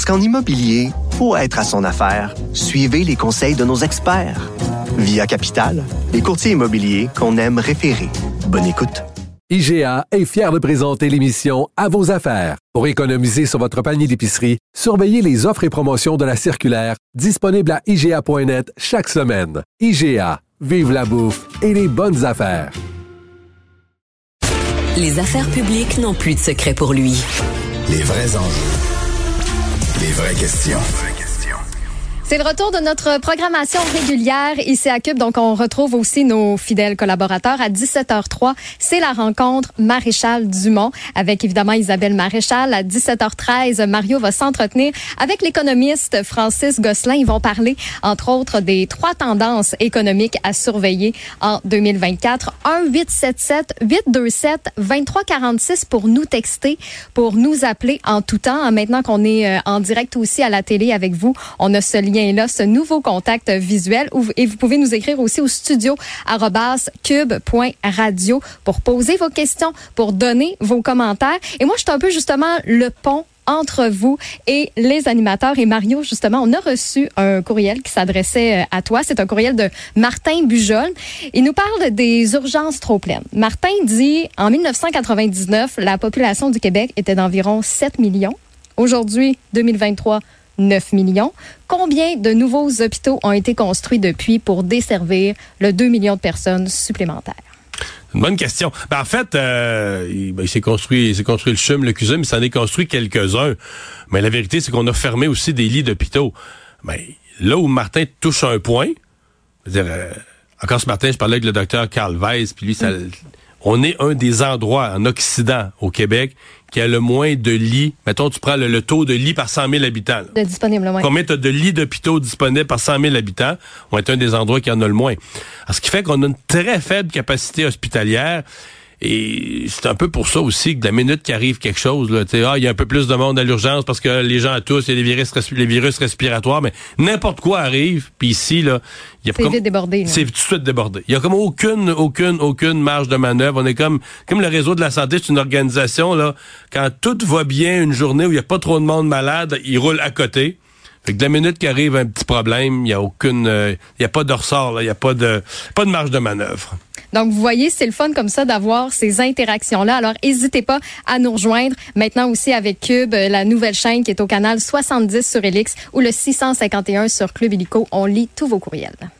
Parce qu'en immobilier, pour être à son affaire, suivez les conseils de nos experts. Via Capital, les courtiers immobiliers qu'on aime référer. Bonne écoute. IGA est fier de présenter l'émission À vos affaires. Pour économiser sur votre panier d'épicerie, surveillez les offres et promotions de la circulaire disponible à IGA.net chaque semaine. IGA, vive la bouffe et les bonnes affaires. Les affaires publiques n'ont plus de secret pour lui. Les vrais enjeux. Les vraies questions. C'est le retour de notre programmation régulière ici à Cube. Donc, on retrouve aussi nos fidèles collaborateurs à 17h03. C'est la rencontre Maréchal Dumont avec évidemment Isabelle Maréchal. À 17h13, Mario va s'entretenir avec l'économiste Francis Gosselin. Ils vont parler, entre autres, des trois tendances économiques à surveiller en 2024. 1-877-827-2346 pour nous texter, pour nous appeler en tout temps. Maintenant qu'on est euh, en direct aussi à la télé avec vous, on a ce lien là, ce nouveau contact visuel. Et vous pouvez nous écrire aussi au studio cube.radio pour poser vos questions, pour donner vos commentaires. Et moi, je suis un peu justement le pont entre vous et les animateurs. Et Mario, justement, on a reçu un courriel qui s'adressait euh, à toi. C'est un courriel de Martin Bujol. Il nous parle des urgences trop pleines. Martin dit, en 1999, la population du Québec était d'environ 7 millions. Aujourd'hui, 2023, 9 millions. Combien de nouveaux hôpitaux ont été construits depuis pour desservir le 2 millions de personnes supplémentaires? Une bonne question. Ben, en fait, euh, il, ben, s'est construit, il s'est construit le CHUM, le CUSUM, il s'en est construit quelques-uns. Mais la vérité, c'est qu'on a fermé aussi des lits d'hôpitaux. Mais là où Martin touche un point, dire, euh, encore ce matin, je parlais avec le docteur Carl Weiss, puis lui, ça, mm. On est un des endroits en Occident, au Québec, qui a le moins de lits. Mettons, tu prends le, taux de lits par 100 000 habitants. De disponible, oui. Combien tu as de lits d'hôpitaux disponibles par 100 000 habitants? On est un des endroits qui en a le moins. Alors, ce qui fait qu'on a une très faible capacité hospitalière. Et c'est un peu pour ça aussi que de la minute qui arrive quelque chose, là, ah, il y a un peu plus de monde à l'urgence parce que les gens à tous, il y a les virus, les virus respiratoires, mais n'importe quoi arrive, puis ici, là, il y a C'est débordé. C'est tout de suite débordé. Il y a comme aucune, aucune, aucune marge de manœuvre. On est comme, comme le réseau de la santé, c'est une organisation, là, quand tout va bien une journée où il n'y a pas trop de monde malade, il roule à côté. Fait que de la minute qui arrive un petit problème, il n'y a aucune, euh, il y a pas de ressort, il n'y a pas de, pas de marge de manœuvre. Donc, vous voyez, c'est le fun comme ça d'avoir ces interactions-là. Alors, n'hésitez pas à nous rejoindre. Maintenant aussi avec Cube, la nouvelle chaîne qui est au canal 70 sur Elix ou le 651 sur Club Illico. On lit tous vos courriels.